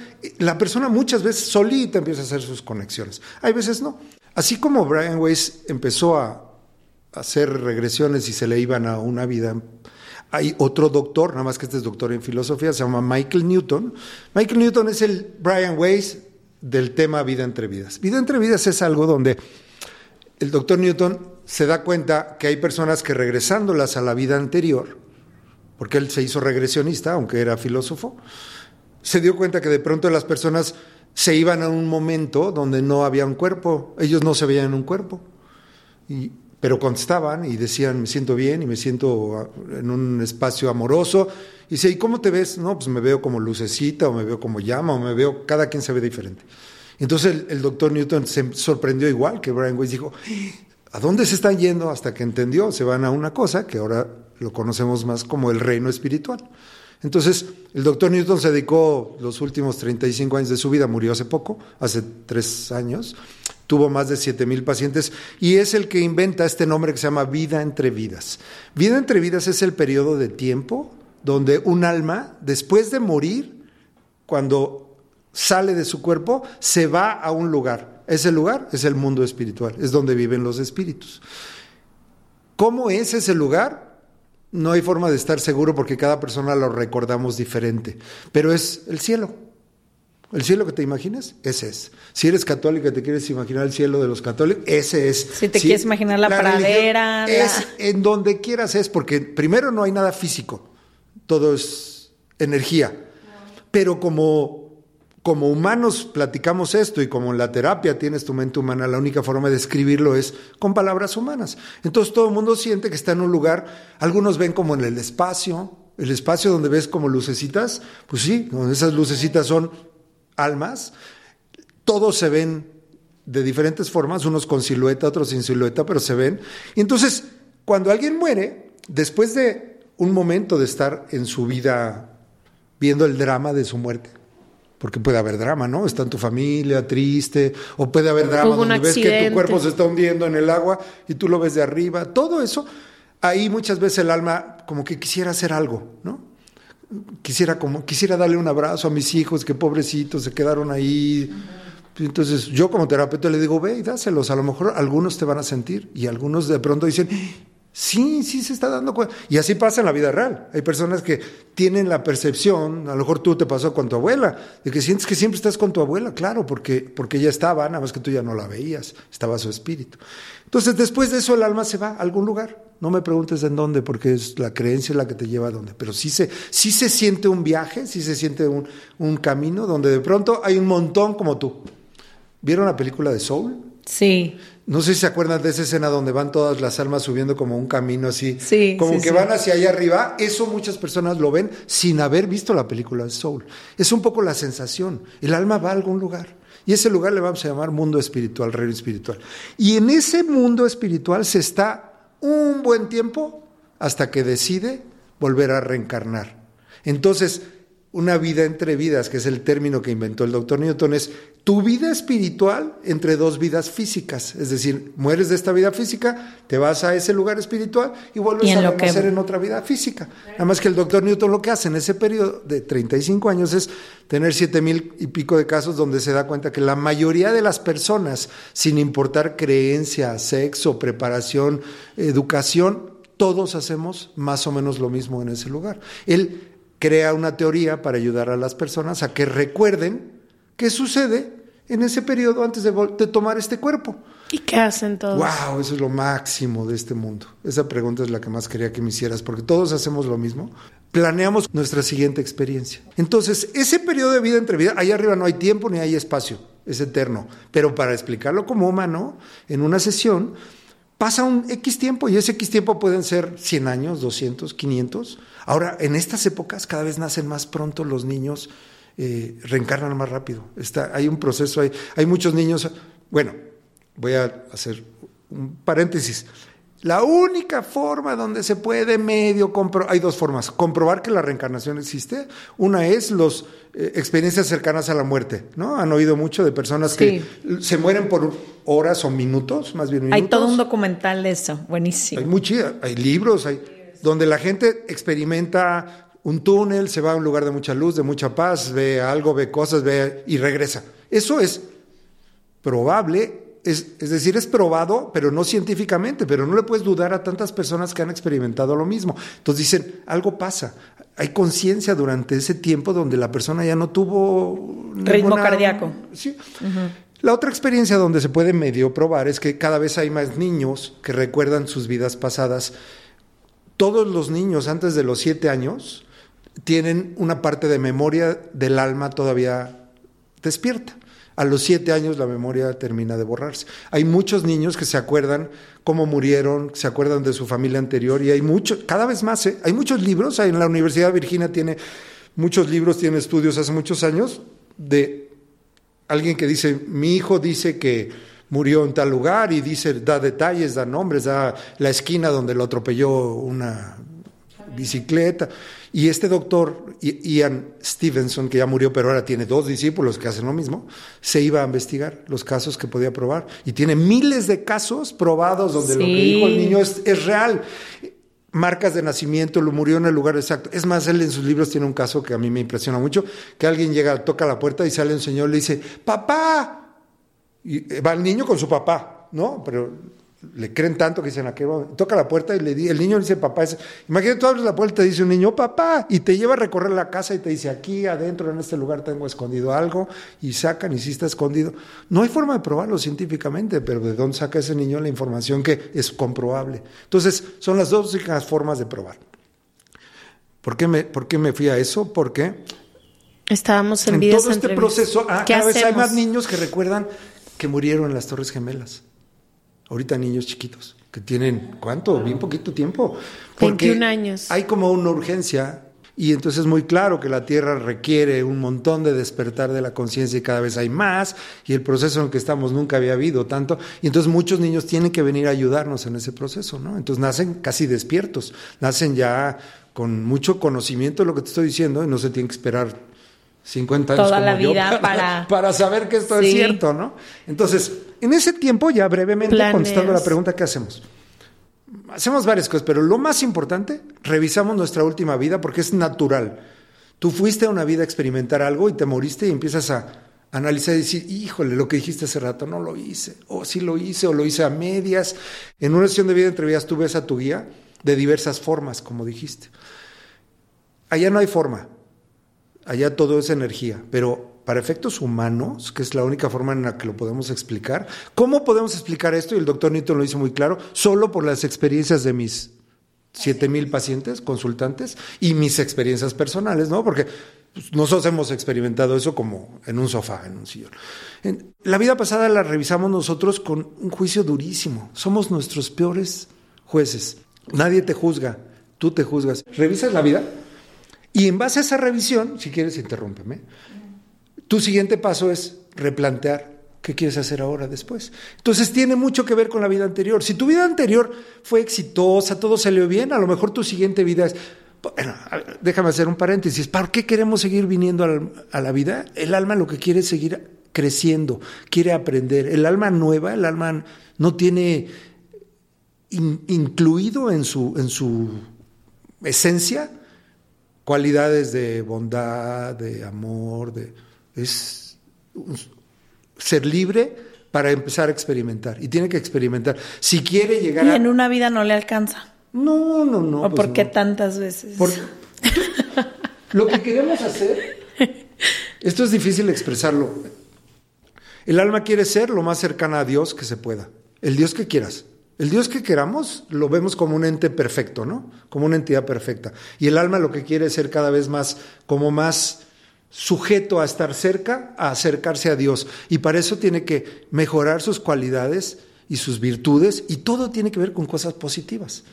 La persona muchas veces solita empieza a hacer sus conexiones. Hay veces no. Así como Brian Weiss empezó a hacer regresiones y se le iban a una vida... Hay otro doctor, nada más que este es doctor en filosofía, se llama Michael Newton. Michael Newton es el Brian Weiss del tema vida entre vidas. Vida entre vidas es algo donde el doctor Newton se da cuenta que hay personas que regresándolas a la vida anterior, porque él se hizo regresionista, aunque era filósofo, se dio cuenta que de pronto las personas se iban a un momento donde no había un cuerpo, ellos no se veían un cuerpo, y, pero contestaban y decían, me siento bien y me siento ah, en un espacio amoroso. Y dice, ¿y cómo te ves? No, pues me veo como lucecita, o me veo como llama, o me veo, cada quien se ve diferente. Entonces el, el doctor Newton se sorprendió igual que Brian Weiss, dijo, ¿a dónde se están yendo? Hasta que entendió, se van a una cosa que ahora lo conocemos más como el reino espiritual. Entonces, el doctor Newton se dedicó los últimos 35 años de su vida, murió hace poco, hace tres años, tuvo más de 7 mil pacientes y es el que inventa este nombre que se llama vida entre vidas. Vida entre vidas es el periodo de tiempo donde un alma, después de morir, cuando sale de su cuerpo, se va a un lugar. Ese lugar es el mundo espiritual, es donde viven los espíritus. ¿Cómo es ese lugar? No hay forma de estar seguro porque cada persona lo recordamos diferente, pero es el cielo. El cielo que te imaginas, ese es. Si eres católica y te quieres imaginar el cielo de los católicos, ese es. Si te quieres imaginar la religión pradera, la- Es en donde quieras es, porque primero no hay nada físico, todo es energía. Pero como, como humanos platicamos esto y como en la terapia tienes tu mente humana, la única forma de describirlo es con palabras humanas. Entonces todo el mundo siente que está en un lugar, algunos ven como en el espacio, El espacio donde ves como lucecitas, pues sí, esas lucecitas son almas, todos se ven de diferentes formas, unos con silueta, otros sin silueta, pero se ven. Y entonces, cuando alguien muere, después de un momento de estar en su vida viendo el drama de su muerte, porque puede haber drama, ¿no? Está en tu familia triste, o puede haber drama donde ves que tu cuerpo se está hundiendo en el agua y tú lo ves de arriba, todo eso, ahí muchas veces el alma como que quisiera hacer algo, ¿no? Quisiera como quisiera darle un abrazo a mis hijos que pobrecitos se quedaron ahí. Entonces, yo como terapeuta le digo, ve y dáselos. A lo mejor algunos te van a sentir y algunos de pronto dicen, sí, sí se está dando cuenta. Y así pasa en la vida real. Hay personas que tienen la percepción, a lo mejor tú te pasó con tu abuela, de que sientes que siempre estás con tu abuela, claro, porque, porque ella estaba, nada más que tú ya no la veías, estaba su espíritu. Entonces, después de eso, el alma se va a algún lugar. No me preguntes en dónde, porque es la creencia la que te lleva a dónde. Pero sí se, sí se siente un viaje, sí se siente un, un camino donde de pronto hay un montón como tú ¿Vieron la película de Soul? Sí. No sé si se acuerdan de esa escena donde van todas las almas subiendo como un camino así. Sí. Como que van hacia allá arriba. Eso muchas personas lo ven sin haber visto la película de Soul. Es un poco la sensación. El alma va a algún lugar. Y ese lugar le vamos a llamar mundo espiritual, reino espiritual. Y en ese mundo espiritual se está un buen tiempo hasta que decide volver a reencarnar. Entonces, una vida entre vidas, que es el término que inventó el doctor Newton, es tu vida espiritual entre dos vidas físicas. Es decir, mueres de esta vida física, te vas a ese lugar espiritual y vuelves a nacer en otra vida física. Nada más que el doctor Newton lo que hace en ese periodo de 35 años es tener siete mil y pico de casos donde se da cuenta que la mayoría de las personas, sin importar creencia, sexo, preparación, educación, todos hacemos más o menos lo mismo en ese lugar. Él crea una teoría para ayudar a las personas a que recuerden qué sucede en ese periodo antes de, tomar este cuerpo. ¿Y qué hacen todos? ¡Wow! Eso es lo máximo de este mundo. Esa pregunta es la que más quería que me hicieras, porque todos hacemos lo mismo. Planeamos nuestra siguiente experiencia. Entonces, ese periodo de vida entre vida, ahí arriba no hay tiempo ni hay espacio, es eterno. Pero para explicarlo como humano, en una sesión, pasa un X tiempo y ese X tiempo pueden ser 100 años, 200, 500 Ahora, en estas épocas cada vez nacen más pronto los niños, eh, reencarnan más rápido. Está, hay un proceso, hay, hay muchos niños. Bueno, voy a hacer un paréntesis. La única forma donde se puede medio comprobar, hay dos formas, comprobar que la reencarnación existe. Una es las eh, experiencias cercanas a la muerte, ¿no? Han oído mucho de personas que se mueren por horas o minutos, más bien minutos. Hay todo un documental de eso, buenísimo. Hay mucho, hay libros, hay donde la gente experimenta un túnel, se va a un lugar de mucha luz, de mucha paz, ve algo, ve cosas, ve y regresa. Eso es probable, es, decir, es probado, pero no científicamente, pero no le puedes dudar a tantas personas que han experimentado lo mismo. Entonces dicen, algo pasa. Hay conciencia durante ese tiempo donde la persona ya no tuvo... Ritmo cardíaco. Sí. La otra experiencia donde se puede medio probar es que cada vez hay más niños que recuerdan sus vidas pasadas todos los niños antes de los siete años tienen una parte de memoria del alma todavía despierta. A los siete años la memoria termina de borrarse. Hay muchos niños que se acuerdan cómo murieron, se acuerdan de su familia anterior y hay muchos, cada vez más, ¿eh? hay muchos libros, en la Universidad de Virginia tiene muchos libros, tiene estudios hace muchos años de alguien que dice, mi hijo dice que murió en tal lugar y dice, da detalles, da nombres, da la esquina donde lo atropelló una bicicleta. Y este doctor, Ian Stevenson, que ya murió, pero ahora tiene dos discípulos que hacen lo mismo, se iba a investigar los casos que podía probar. Y tiene miles de casos probados donde lo que dijo el niño es, es real marcas de nacimiento, lo murió en el lugar exacto. Es más, él en sus libros tiene un caso que a mí me impresiona mucho, que alguien llega, toca la puerta y sale un señor y le dice, papá, y va el niño con su papá, ¿no? Pero le creen tanto que dicen, ¿a qué Toca la puerta y le el niño dice, papá, es... imagínate, tú abres la puerta y dice un niño, papá, y te lleva a recorrer la casa y te dice, aquí adentro en este lugar tengo escondido algo, y sacan y sí está escondido. No hay forma de probarlo científicamente, pero ¿de dónde saca ese niño la información que es comprobable? Entonces, son las dos únicas formas de probar. ¿Por qué me, por qué me fui a eso? Porque... Estábamos en, en todo este proceso, ah, cada vez hay más niños que recuerdan que murieron en las Torres Gemelas. ahorita niños chiquitos que tienen, ¿cuánto? Bien poquito tiempo. 21 años. Hay como una urgencia y entonces es muy claro que la Tierra requiere un montón de despertar de la conciencia y cada vez hay más, y el proceso en el que estamos nunca había habido tanto, y entonces muchos niños tienen que venir a ayudarnos en ese proceso, ¿no? Entonces nacen casi despiertos, nacen ya con mucho conocimiento de lo que te estoy diciendo y no se tienen que esperar 50 años Toda como la yo vida para, para- para saber que esto Sí. es cierto, ¿no? Entonces, en ese tiempo, ya brevemente Planes. contestando la pregunta, ¿qué hacemos? Hacemos varias cosas, pero lo más importante, revisamos nuestra última vida porque es natural. Tú fuiste a una vida a experimentar algo y te moriste y empiezas a analizar y decir, híjole, lo que dijiste hace rato no lo hice, o sí lo hice, o lo hice a medias. En una sesión de vida entre vidas tú ves a tu guía de diversas formas, como dijiste. Allá no hay forma, allá todo es energía, pero para efectos humanos, que es la única forma en la que lo podemos explicar, ¿cómo podemos explicar esto? Y el doctor Newton lo hizo muy claro, solo por las experiencias de mis siete mil pacientes, consultantes, y mis experiencias personales, ¿no? Porque pues, nosotros hemos experimentado eso como en un sofá, en un sillón. La vida pasada la revisamos nosotros con un juicio durísimo. Somos nuestros peores jueces. Nadie te juzga, tú te juzgas. Revisas la vida y en base a esa revisión, si quieres, interrúmpeme, tu siguiente paso es replantear qué quieres hacer ahora después. Entonces tiene mucho que ver con la vida anterior. Si tu vida anterior fue exitosa, todo salió bien, a lo mejor tu siguiente vida es... Bueno, déjame hacer un paréntesis. ¿Para qué queremos seguir viniendo a la vida? El alma lo que quiere es seguir creciendo, quiere aprender. El alma nueva, el alma no tiene in- incluido en su, en su esencia cualidades de bondad, de amor, de es ser libre para empezar a experimentar y tiene que experimentar. Si quiere llegar Y a en una vida no le alcanza. no, no, no. ¿O pues por qué no. tantas veces? Porque lo que queremos hacer, esto es difícil expresarlo. El alma quiere ser lo más cercana a Dios que se pueda. El Dios que quieras. El Dios que queramos lo vemos como un ente perfecto, ¿no? Como una entidad perfecta. Y el alma lo que quiere es ser cada vez más, como más sujeto a estar cerca, a acercarse a Dios. Y para eso tiene que mejorar sus cualidades y sus virtudes, y todo tiene que ver con cosas positivas.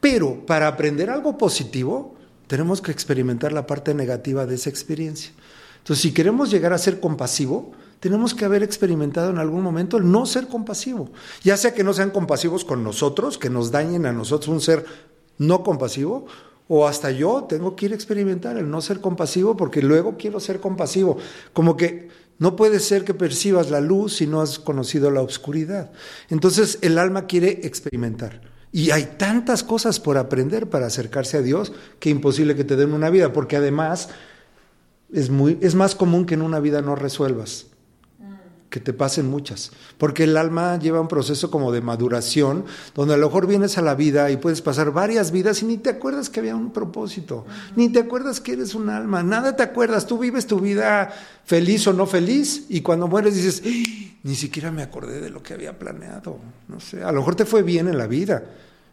Pero para aprender algo positivo, tenemos que experimentar la parte negativa de esa experiencia. Entonces, si queremos llegar a ser compasivo, tenemos que haber experimentado en algún momento el no ser compasivo. Ya sea que no sean compasivos con nosotros, que nos dañen a nosotros un ser no compasivo, o hasta yo tengo que ir a experimentar el no ser compasivo porque luego quiero ser compasivo. Como que no puede ser que percibas la luz si no has conocido la oscuridad. Entonces el alma quiere experimentar. Y hay tantas cosas por aprender para acercarse a Dios que imposible que te den una vida, porque además es, muy, es más común que en una vida no resuelvas, que te pasen muchas, porque el alma lleva un proceso como de maduración, donde a lo mejor vienes a la vida y puedes pasar varias vidas y ni te acuerdas que había un propósito, ni te acuerdas que eres un alma, nada te acuerdas, tú vives tu vida feliz o no feliz y cuando mueres dices, "Ih, ni siquiera me acordé de lo que había planeado, no sé, a lo mejor te fue bien en la vida.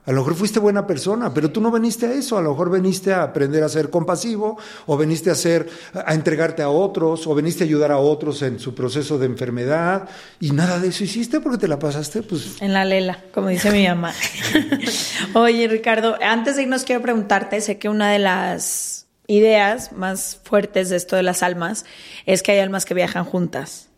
A lo mejor fuiste buena persona, pero tú no veniste a eso. A lo mejor veniste a aprender a ser compasivo, o veniste a ser, a entregarte a otros, o veniste a ayudar a otros en su proceso de enfermedad, y nada de eso hiciste porque te la pasaste, pues. En la lela, como dice mi mamá. Oye, Ricardo, antes de irnos quiero preguntarte, sé que una de las ideas más fuertes de esto de las almas es que hay almas que viajan juntas.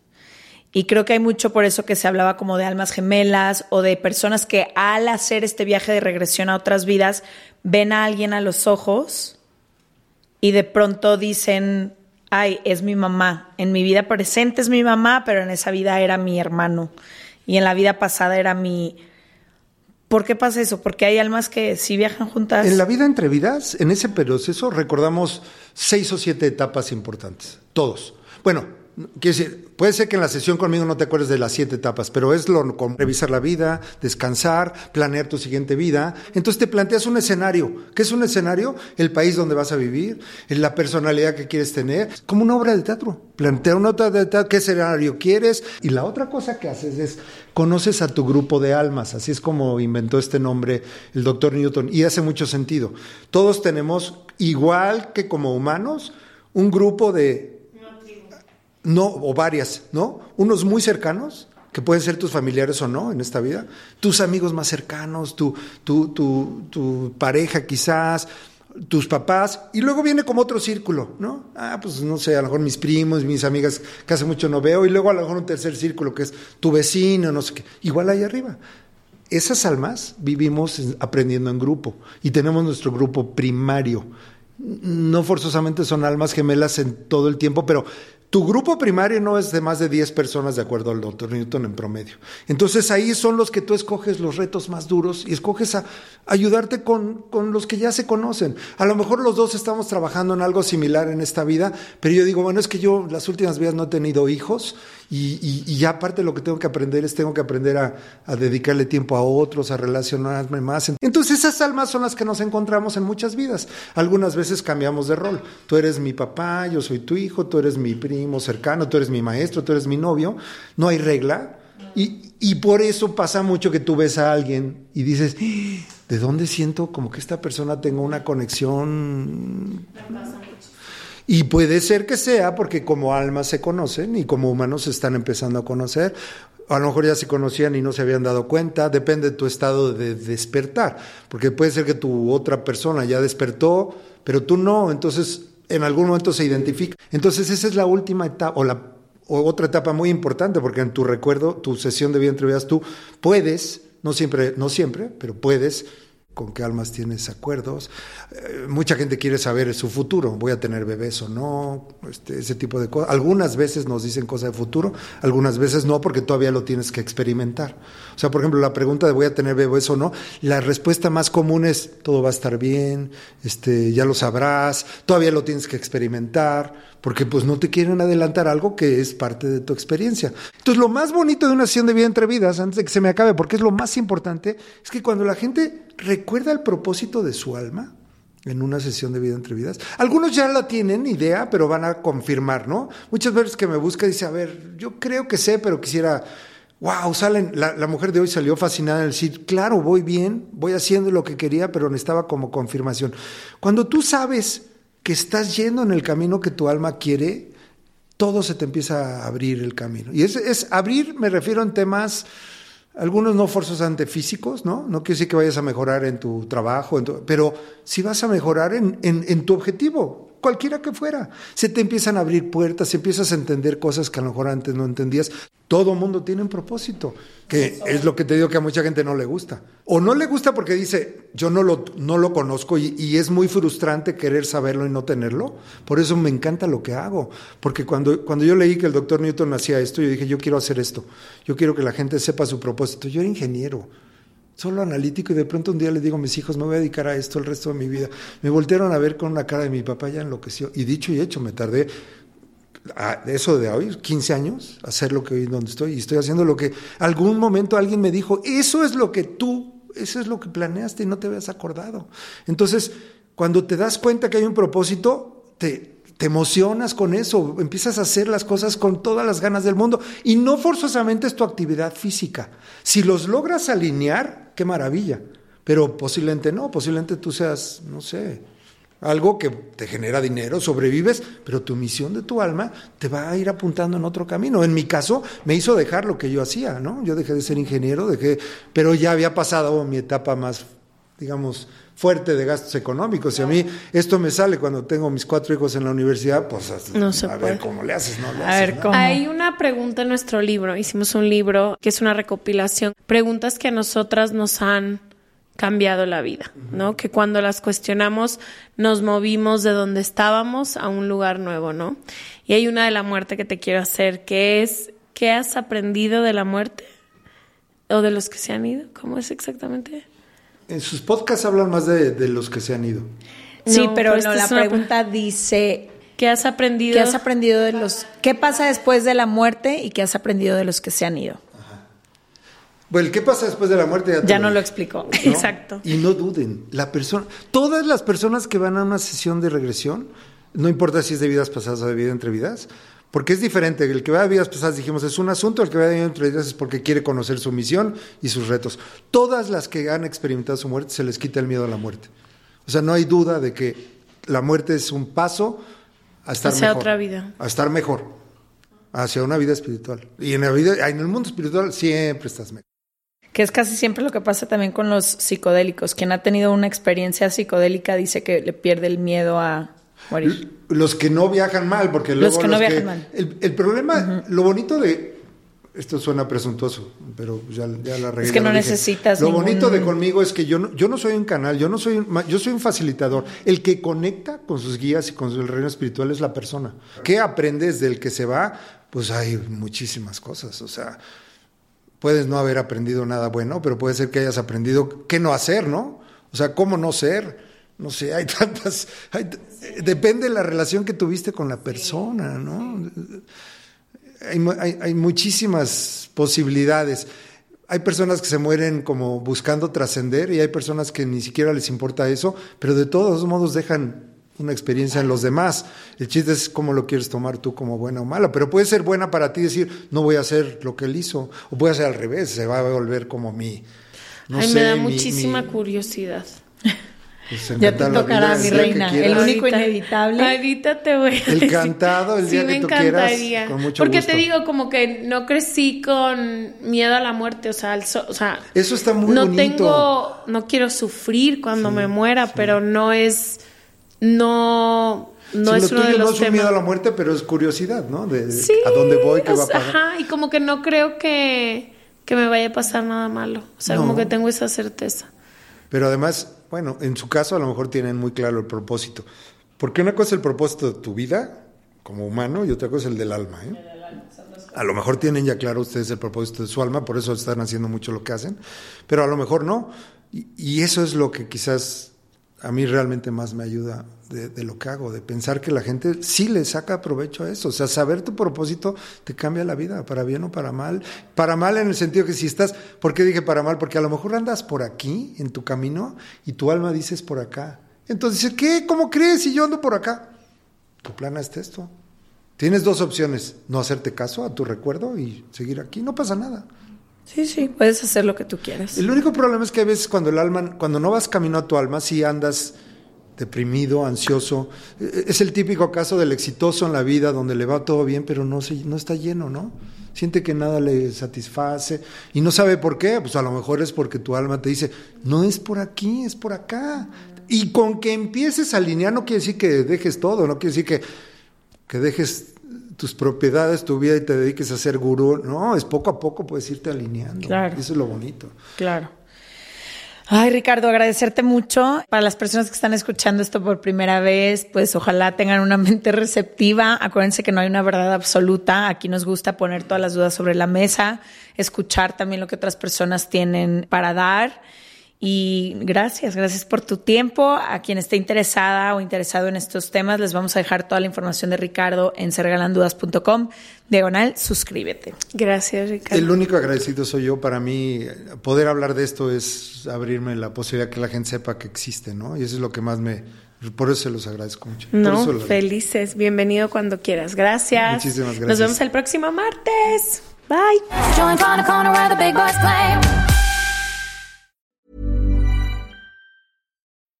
Y creo que hay mucho por eso que se hablaba como de almas gemelas o de personas que al hacer este viaje de regresión a otras vidas ven a alguien a los ojos y de pronto dicen, ay, es mi mamá. En mi vida presente es mi mamá, pero en esa vida era mi hermano. Y en la vida pasada era mi... ¿Por qué pasa eso? Porque hay almas que sí viajan juntas. En la vida entre vidas, en ese proceso, recordamos seis o siete etapas importantes. Todos. Bueno, quiero decir, puede ser que en la sesión conmigo no te acuerdes de las siete etapas, pero es lo como revisar la vida, descansar, planear tu siguiente vida. Entonces te planteas un escenario. ¿Qué es un escenario? El país donde vas a vivir, la personalidad que quieres tener, como una obra de teatro. Plantea una obra de teatro, qué escenario quieres. Y la otra cosa que haces es conoces a tu grupo de almas. Así es como inventó este nombre el doctor Newton. Y hace mucho sentido. Todos tenemos, igual que como humanos, un grupo de no, o varias, ¿no? Unos muy cercanos, que pueden ser tus familiares o no en esta vida, tus amigos más cercanos, tu, tu, tu, pareja quizás, tus papás, y luego viene como otro círculo, ¿no? Ah, pues no sé, a lo mejor mis primos, mis amigas que hace mucho no veo, y luego a lo mejor un tercer círculo que es tu vecino, no sé qué, igual ahí arriba. Esas almas vivimos aprendiendo en grupo y tenemos nuestro grupo primario. No forzosamente son almas gemelas en todo el tiempo, pero tu grupo primario no es de más de 10 personas de acuerdo al doctor Newton en promedio. Entonces ahí son los que tú escoges los retos más duros y escoges a ayudarte con, con, los que ya se conocen. A lo mejor los dos estamos trabajando en algo similar en esta vida, pero yo digo, bueno, es que yo las últimas vidas no he tenido hijos y, y, aparte lo que tengo que aprender es tengo que aprender a, dedicarle tiempo a otros, a relacionarme más. Entonces esas almas son las que nos encontramos en muchas vidas. Algunas veces cambiamos de rol. Tú eres mi papá, yo soy tu hijo, tú eres mi primo cercano, tú eres mi maestro, tú eres mi novio. No hay regla. Y, y por eso pasa mucho que tú ves a alguien y dices, ¿de dónde siento como que esta persona tenga una conexión? Y puede ser que sea porque como almas se conocen y como humanos se están empezando a conocer. A lo mejor ya se conocían y no se habían dado cuenta. Depende de tu estado de despertar. Porque puede ser que tu otra persona ya despertó, pero tú no. Entonces, en algún momento se identifica. Entonces, esa es la última etapa o la otra etapa muy importante, porque en tu recuerdo, tu sesión de vida entre vidas, tú puedes, no siempre, no siempre, pero puedes con qué almas tienes acuerdos. Eh, mucha gente quiere saber su futuro, voy a tener bebés o no, este, ese tipo de cosas. Algunas veces nos dicen cosas de futuro, algunas veces no, porque todavía lo tienes que experimentar. O sea, por ejemplo, la pregunta de voy a tener bebés o no, la respuesta más común es todo va a estar bien, este, ya lo sabrás, todavía lo tienes que experimentar, porque pues no te quieren adelantar algo que es parte de tu experiencia. Entonces, lo más bonito de una sesión de vida entre vidas, antes de que se me acabe, porque es lo más importante, es que cuando la gente recuerda el propósito de su alma en una sesión de vida entre vidas. Algunos ya la tienen idea, pero van a confirmar, ¿no? Muchas veces que me busca dice, a ver, yo creo que sé, pero quisiera, wow, salen, la, mujer de hoy salió fascinada en decir, claro, voy bien, voy haciendo lo que quería, pero necesitaba como confirmación. Cuando tú sabes que estás yendo en el camino que tu alma quiere, todo se te empieza a abrir el camino. Y es, abrir, me refiero en temas algunos no forzosamente físicos, ¿no? No quiere decir que vayas a mejorar en tu trabajo, pero si vas a mejorar en, en, tu objetivo, cualquiera que fuera. Se te empiezan a abrir puertas, empiezas a entender cosas que a lo mejor antes no entendías. Todo mundo tiene un propósito, que es lo que te digo que a mucha gente no le gusta. O no le gusta porque dice, yo no lo, no lo conozco y, y es muy frustrante querer saberlo y no tenerlo. Por eso me encanta lo que hago. Porque cuando, cuando yo leí que el doctor Newton hacía esto, yo dije, yo quiero hacer esto. Yo quiero que la gente sepa su propósito. Yo era ingeniero solo analítico y de pronto un día le digo a mis hijos, me voy a dedicar a esto el resto de mi vida. Me voltearon a ver con una cara de mi papá, ya enloqueció. Y dicho y hecho, me tardé a eso de hoy, 15 años, hacer lo que hoy donde estoy. Y estoy haciendo lo que algún momento alguien me dijo, eso es lo que tú, eso es lo que planeaste y no te habías acordado. Entonces, cuando te das cuenta que hay un propósito, te, te emocionas con eso, empiezas a hacer las cosas con todas las ganas del mundo y no forzosamente es tu actividad física. Si los logras alinear, qué maravilla, pero posiblemente no, posiblemente tú seas, no sé, algo que te genera dinero, sobrevives, pero tu misión de tu alma te va a ir apuntando en otro camino. En mi caso, me hizo dejar lo que yo hacía, ¿no? Yo dejé de ser ingeniero, dejé, pero ya había pasado mi etapa más, digamos, fuerte de gastos económicos. Y a mí esto me sale cuando tengo mis cuatro hijos en la universidad, pues no a puede. ver cómo le haces, ¿no? Le A haces, ver, ¿no? ¿cómo? Hay una pregunta en nuestro libro. Hicimos un libro que es una recopilación. Preguntas que a nosotras nos han cambiado la vida, ¿no? Que cuando las cuestionamos nos movimos de donde estábamos a un lugar nuevo, ¿no? Y hay una de la muerte que te quiero hacer, que es, ¿qué has aprendido de la muerte? ¿O de los que se han ido? ¿Cómo es exactamente? En sus podcasts hablan más de, de los que se han ido. Sí, No, pero, pero no, esta la es una pregunta dice, ¿Qué has aprendido? ¿qué has aprendido de los... ¿Qué pasa después de la muerte y qué has aprendido de los que se han ido? Bueno, ¿qué pasa después de la muerte? te Ya no lo. ¿no? Exacto. Y no duden, la persona, todas las personas que van a una sesión de regresión, no importa si es de vidas pasadas o de vida entre vidas, porque es diferente. El que va a vidas pasadas, dijimos, es un asunto, el que va a vida entre es porque quiere conocer su misión y sus retos. Todas las que han experimentado su muerte se les quita el miedo a la muerte. O sea, no hay duda de que la muerte es un paso a estar Hacia mejor. otra vida. A estar mejor. hacia una vida espiritual. Y en la vida, en el mundo espiritual siempre estás mejor. Que es casi siempre lo que pasa también con los psicodélicos. Quien ha tenido una experiencia psicodélica dice que le pierde el miedo a morir. Los que no viajan mal, porque luego Los que no viajan mal. El, el problema, lo bonito de esto suena presuntuoso, pero ya, ya la regué. Es que no necesitas Lo ningún- bonito de conmigo es que yo no, yo no soy un canal, yo no soy un, yo soy un facilitador. El que conecta con sus guías y con el reino espiritual es la persona. ¿Qué aprendes del que se va? Pues hay muchísimas cosas. O sea, puedes no haber aprendido nada bueno, pero puede ser que hayas aprendido qué no hacer, ¿no? O sea, cómo no ser. No sé, hay tantas. hay- depende de la relación que tuviste con la persona, ¿no? hay, hay- hay muchísimas posibilidades. Hay personas que se mueren como buscando trascender y hay personas que ni siquiera les importa eso, pero de todos modos dejan una experiencia en los demás. El chiste es cómo lo quieres tomar tú como buena o mala, pero puede ser buena para ti decir, no voy a hacer lo que él hizo, o puede ser al revés, se va a volver como mi... no Ay, sé, me da mi- muchísima mi- curiosidad. pues, Ya te tocará, mi día que reina. quieras. El único Ahorita- inevitable. Ahorita te voy a El decir. cantado, el día sí, que me tú quieras, encantaría. con mucho Porque gusto. te digo, como que no crecí con miedo a la muerte, o sea, al so- o sea Eso está muy no bonito. tengo, no quiero sufrir cuando me muera, pero no es, no, no Sí, es lo uno de tuyo no los es un miedo a la muerte, pero es curiosidad, ¿no? De, de Sí, a dónde voy, qué o va a pasar. Ajá, y como que no creo que, que me vaya a pasar nada malo. O sea, como No. que tengo esa certeza. Pero además, bueno, en su caso a lo mejor tienen muy claro el propósito. Porque una cosa es el propósito de tu vida como humano y otra cosa es el del alma. ¿eh? A lo mejor tienen ya claro ustedes el propósito de su alma, por eso están haciendo mucho lo que hacen, pero a lo mejor no. Y, y eso es lo que quizás a mí realmente más me ayuda de, de lo que hago, de pensar que la gente sí le saca provecho a eso. O sea, saber tu propósito te cambia la vida, para bien o para mal. Para mal en el sentido que si estás, ¿por qué dije para mal? Porque a lo mejor andas por aquí, en tu camino, y tu alma dices por acá. Entonces ¿qué? ¿Cómo crees si yo ando por acá? Tu plan es esto. Tienes dos opciones, no hacerte caso a tu recuerdo y seguir aquí, no pasa nada. Sí, sí, puedes hacer lo que tú quieras. El único problema es que a veces cuando el alma, cuando no vas camino a tu alma, sí andas deprimido, ansioso. Eh, Es el típico caso del exitoso en la vida donde le va todo bien, pero no, se, no está lleno, ¿no? Siente que nada le satisface y no sabe por qué. Pues a lo mejor es porque tu alma te dice, no es por aquí, es por acá. Y con que empieces a alinear no quiere decir que dejes todo, no quiere decir que, que dejes tus propiedades, tu vida y te dediques a ser gurú. No, es poco a poco puedes irte alineando. Claro. Eso es lo bonito. Claro. Ay, Ricardo, agradecerte mucho. Para las personas que están escuchando esto por primera vez, pues ojalá tengan una mente receptiva. Acuérdense que no hay una verdad absoluta. Aquí nos gusta poner todas las dudas sobre la mesa, escuchar también lo que otras personas tienen para dar. Y gracias, gracias por tu tiempo. A quien esté interesada o interesado en estos temas, les vamos a dejar toda la información de Ricardo en sergalandudas.com. Diagonal, suscríbete. Gracias, Ricardo. El único agradecido soy yo. Para mí, poder hablar de esto es abrirme la posibilidad que la gente sepa que existe, ¿no? Y eso es lo que más me. Por eso se los agradezco mucho. Por No, eso lo- felices. Bienvenido cuando quieras. Gracias. Muchísimas Nos gracias. vemos el próximo martes. Bye.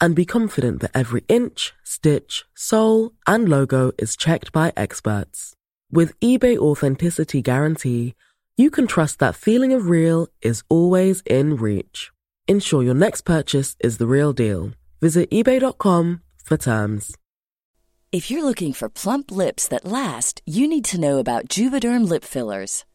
and be confident that every inch, stitch, sole, and logo is checked by experts. With eBay Authenticity Guarantee, you can trust that feeling of real is always in reach. Ensure your next purchase is the real deal. Visit eBay.com for terms. If you're looking for plump lips that last, you need to know about Juvederm lip fillers.